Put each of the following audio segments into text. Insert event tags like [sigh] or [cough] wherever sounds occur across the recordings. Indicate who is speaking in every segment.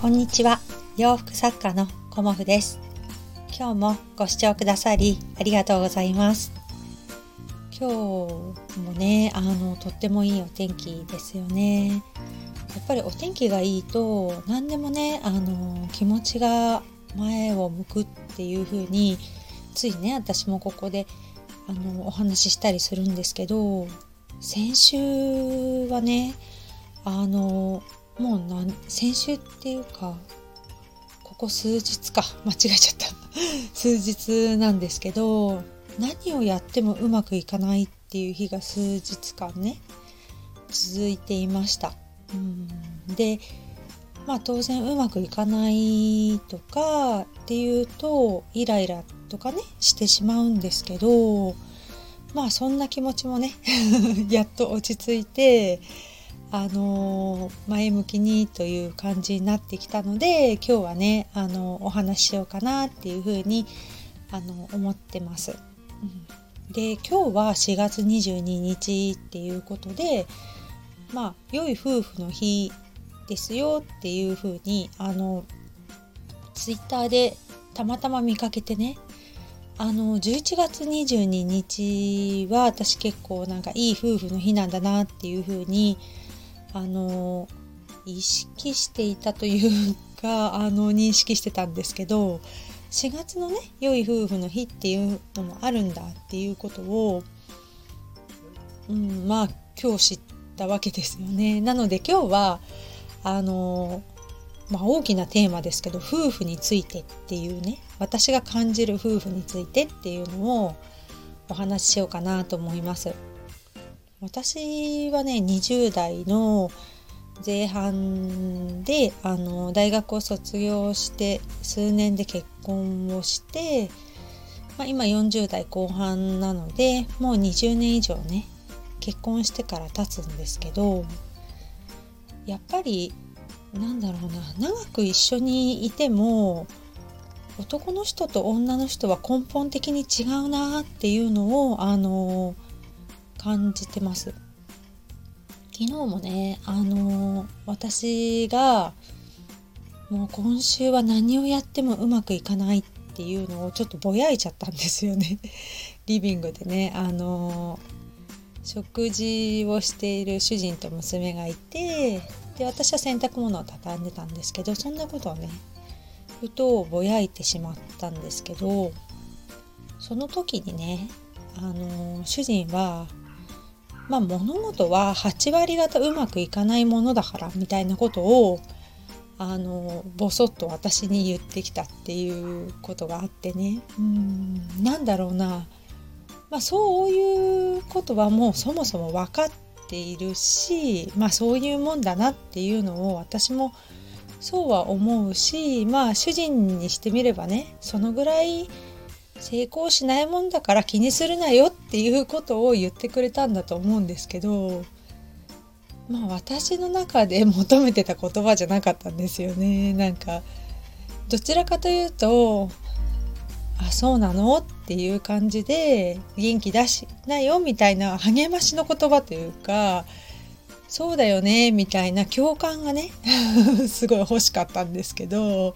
Speaker 1: こんにちは。洋服作家のコモフです。今日もご視聴くださりありがとうございます。今日もねあのとってもいいお天気ですよね。やっぱりお天気がいいと何でもねあの気持ちが前を向くっていう風についね私もここであのお話ししたりするんですけど先週はねあのもう何先週っていうかここ数日か。[laughs] 間違えちゃった。[laughs] 数日なんですけど何をやってもうまくいかないっていう日が数日間ね続いていました。うん。でまあ当然うまくいかないとかっていうとイライラとかねしてしまうんですけどまあそんな気持ちもね [laughs] やっと落ち着いてあの前向きにという感じになってきたので今日はねあのお話ししようかなっていうふうにあの思ってます。うん、で今日は4月22日っていうことでまあ良い夫婦の日ですよっていうふうにあのツイッターでたまたま見かけてねあの11月22日は私結構なんかいい夫婦の日なんだなっていうふうにあの意識していたというか [laughs] あの認識してたんですけど4月のね良い夫婦の日っていうのもあるんだっていうことを、うん、まあ今日知ったわけですよね。なので今日はあのまあ、大きなテーマですけど夫婦についてっていうね私が感じる夫婦についてっていうのをお話ししようかなと思います。私はね20代の前半であの大学を卒業して数年で結婚をして、まあ、今40代後半なのでもう20年以上ね結婚してから経つんですけどやっぱりなんだろうな長く一緒にいても男の人と女の人は根本的に違うなっていうのをあの感じてます。昨日もねあの私がもう今週は何をやってもうまくいかないっていうのをちょっとぼやいちゃったんですよね [laughs] リビングでねあの食事をしている主人と娘がいてで私は洗濯物を畳んでたんですけどそんなことをねふとぼやいてしまったんですけどその時にねあの主人はまあ物事は8割方うまくいかないものだからみたいなことをあのボソッと私に言ってきたっていうことがあってね。うんなんだろうな。まあそういうことはもうそもそも分かっているしまあそういうもんだなっていうのを私もそうは思うしまあ主人にしてみればねそのぐらい成功しないもんだから気にするなよっていうことを言ってくれたんだと思うんですけどまあ私の中で求めてた言葉じゃなかったんですよね。なんかどちらかというとあそうなのっていう感じで元気出しなよみたいな励ましの言葉というかそうだよねみたいな共感がね [laughs] すごい欲しかったんですけど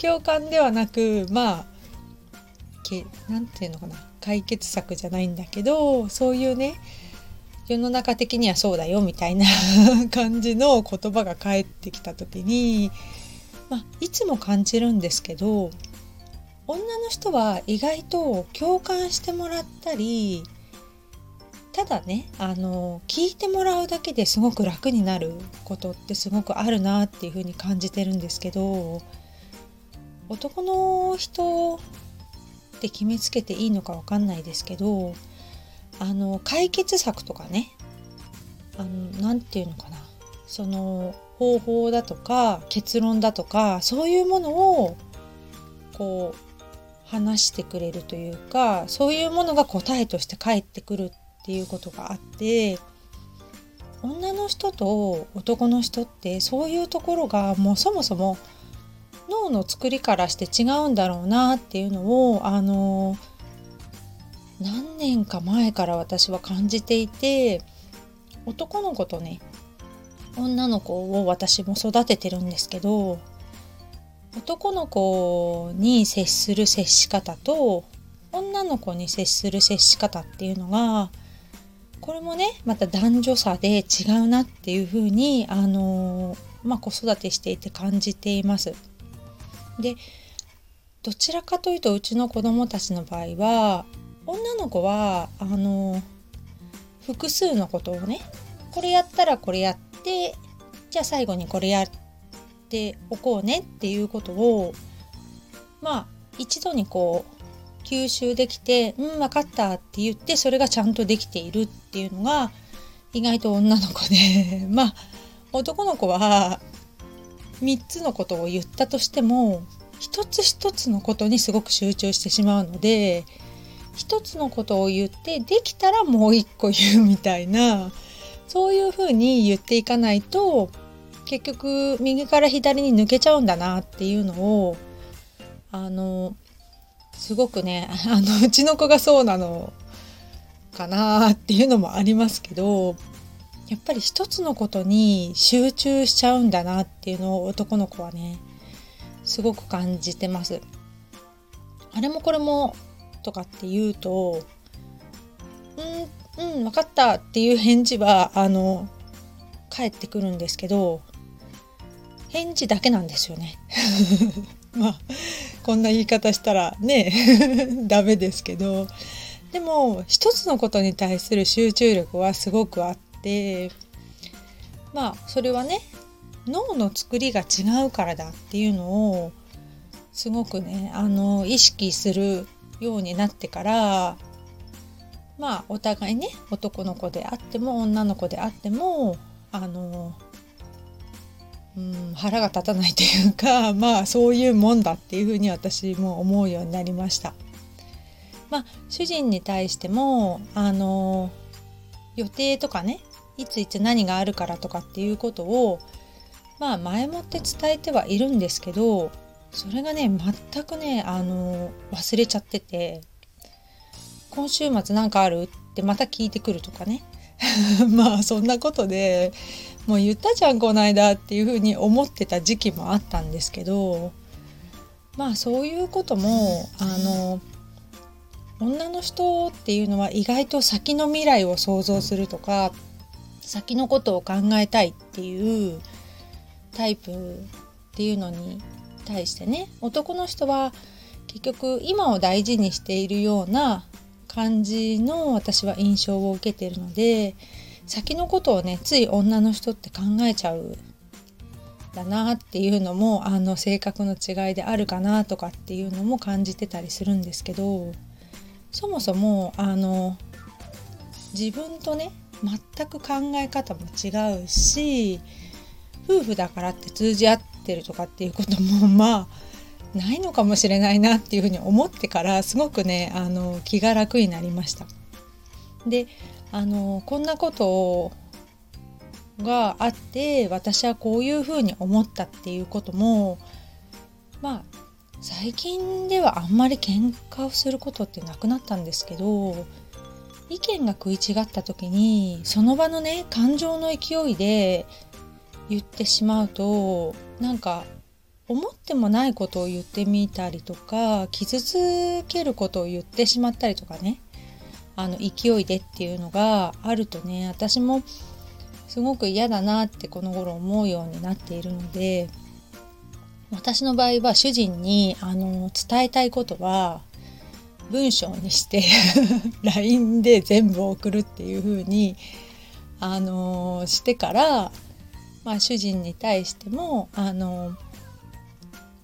Speaker 1: 共感ではなくまあけ何て言うのかな解決策じゃないんだけどそういうね世の中的にはそうだよみたいな [laughs] 感じの言葉が返ってきた時に、まあ、いつも感じるんですけど女の人は意外と共感してもらったりただねあの聞いてもらうだけですごく楽になることってすごくあるなっていうふうに感じてるんですけど男の人って決めつけていいのか分かんないですけどあの解決策とかね何て言うのかな。その方法だとか結論だとかそういうものをこう話してくれるというかそういうものが答えとして返ってくるっていうことがあって女の人と男の人ってそういうところがもうそもそも脳の作りからして違うんだろうなっていうのをあの何年か前から私は感じていて男の子とね女の子を私も育ててるんですけど男の子に接する接し方と女の子に接する接し方っていうのがこれもねまた男女差で違うなっていうふうにあのまあ、子育てしていて感じています。でどちらかというとうちの子供たちの場合は女の子はあの複数のことをねこれやったらこれやってじゃあ最後にこれやっておこうねっていうことをまあ一度にこう吸収できて「うん分かった」って言ってそれがちゃんとできているっていうのが意外と女の子で。[laughs] まあ男の子は3つのことを言ったとしても一つ一つのことにすごく集中してしまうので一つのことを言ってできたらもう一個言うみたいなそういうふうに言っていかないと結局右から左に抜けちゃうんだなっていうのをあのすごくねあのうちの子がそうなのかなっていうのもありますけどやっぱり一つのことに集中しちゃうんだなっていうのを男の子はねすごく感じてます。あれもこれもとかって言うと「うんうん分かった」っていう返事はあの返ってくるんですけど返事だけなんですよね。[laughs] まあこんな言い方したらね [laughs] ダメですけどでも一つのことに対する集中力はすごくあってまあそれはね脳の作りが違うからだっていうのをすごくねあの意識するようになってからまあお互いね男の子であっても女の子であってもあのうん腹が立たないというか [laughs] まあそういうもんだっていうふうに私も思うようになりました。まあ主人に対してもあの予定とかねいついつ何があるからとかっていうことをまあ前もって伝えてはいるんですけどそれがね全くねあの忘れちゃってて今週末何かあるってまた聞いてくるとかね。[laughs] まあそんなことでもう言ったじゃんこの間っていうふうに思ってた時期もあったんですけどまあそういうこともあの女の人っていうのは意外と先の未来を想像するとか先のことを考えたいっていうタイプっていうのに対してね男の人は結局今を大事にしているような感じの私は印象を受けてるので先のことをねつい女の人って考えちゃうだなっていうのもあの性格の違いであるかなとかっていうのも感じてたりするんですけどそもそもあの自分とね全く考え方も違うし夫婦だからって通じ合ってるとかっていうことも [laughs] まあないのかもしれないなっていうふうに思ってからすごくねあの気が楽になりました。であのこんなことがあって私はこういうふうに思ったっていうこともまあ最近ではあんまり喧嘩をすることってなくなったんですけど意見が食い違った時にその場のね感情の勢いで言ってしまうとなんか思ってもないことを言ってみたりとか傷つけることを言ってしまったりとかね。あの勢いでっていうのがあるとね私もすごく嫌だなってこの頃思うようになっているので私の場合は主人にあの伝えたいことは文章にして [laughs] LINE で全部送るっていう風にあのしてからまあ、主人に対してもあの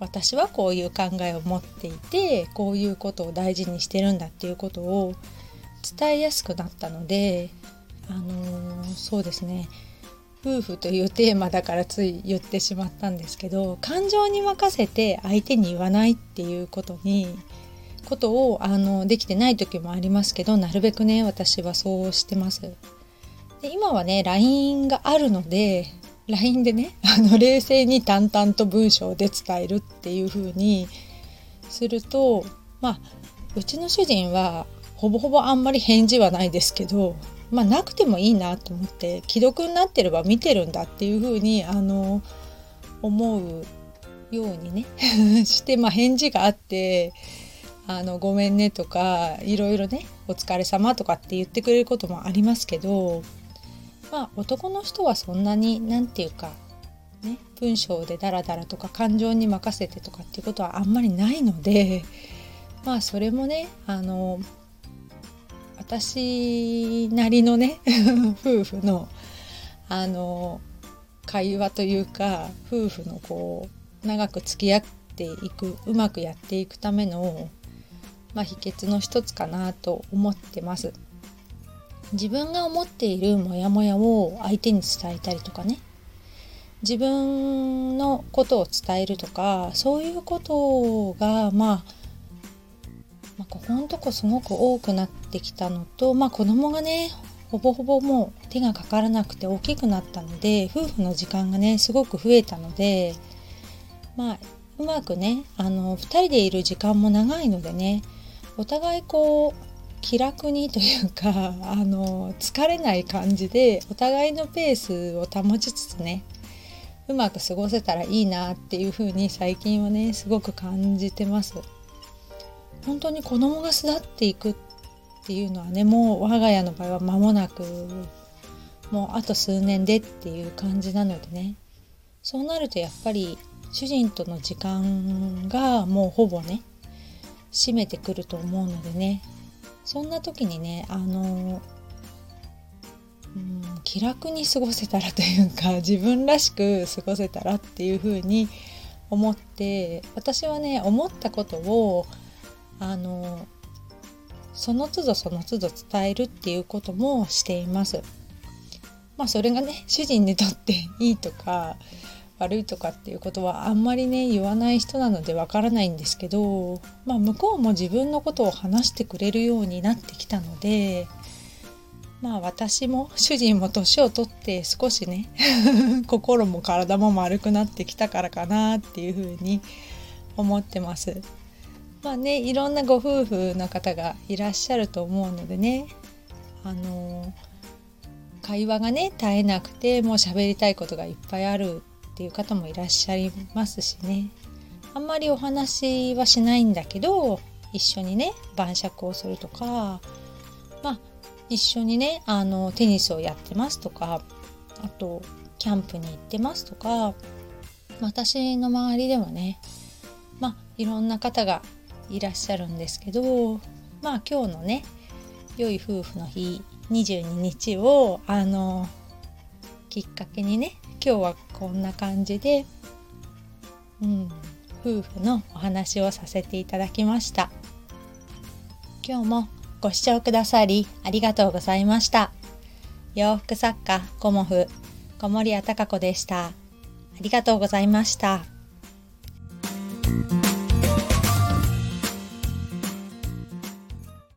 Speaker 1: 私はこういう考えを持っていてこういうことを大事にしてるんだっていうことを伝えやすくなったのであのそうですね。夫婦というテーマだからつい言ってしまったんですけど感情に任せて相手に言わないっていうことにことをあのできてない時もありますけどなるべくね私はそうしてます。で今はね LINE があるので LINE でね [laughs] あの冷静に淡々と文章で伝えるっていう風にするとまあうちの主人はほぼほぼあんまり返事はないですけどまあなくてもいいなと思って既読になってれば見てるんだっていう風にあの思うようにね [laughs] してまあ返事があってあのごめんねとかいろいろねお疲れ様とかって言ってくれることもありますけどまあ男の人はそんなに何て言うかね文章でダラダラとか感情に任せてとかっていうことはあんまりないのでまあそれもねあの私なりのね [laughs] 夫婦のあの会話というか夫婦のこう長く付き合っていくうまくやっていくための、まあ、秘訣の一つかなと思ってます。自分が思っているモヤモヤを相手に伝えたりとかね自分のことを伝えるとかそういうことがまあまあ、ここのとこすごく多くなってきたのと、まあ、子供がねほぼほぼもう手がかからなくて大きくなったので夫婦の時間がねすごく増えたのでまあうまくねあの2人でいる時間も長いのでねお互いこう気楽にというか [laughs] あの疲れない感じでお互いのペースを保ちつつねうまく過ごせたらいいなっていう風に最近はねすごく感じてます。本当に子供が巣立っていくっていうのはねもう我が家の場合は間もなくもうあと数年でっていう感じなのでねそうなるとやっぱり主人との時間がもうほぼね占めてくると思うのでねそんな時にねあのうん気楽に過ごせたらというか自分らしく過ごせたらっていうふうに思って私はね思ったことをあのその都度その都度伝えるっていうこともしています。まあそれがね主人にとっていいとか悪いとかっていうことはあんまりね言わない人なのでわからないんですけど、まあ、向こうも自分のことを話してくれるようになってきたのでまあ私も主人も年を取って少しね [laughs] 心も体も丸くなってきたからかなっていうふうに思ってます。まあねいろんなご夫婦の方がいらっしゃると思うのでねあの会話がね絶えなくてもう喋りたいことがいっぱいあるっていう方もいらっしゃいますしね。あんまりお話はしないんだけど一緒にね晩酌をするとかまあ一緒にねあのテニスをやってますとかあとキャンプに行ってますとか私の周りでもねまあいろんな方がいらっしゃるんですけどまあ今日のね良い夫婦の日22日をあのきっかけにね今日はこんな感じで、うん、夫婦のお話をさせていただきました。今日もご視聴くださりありがとうございました。洋服作家コモフ小森屋隆子でした。ありがとうございました。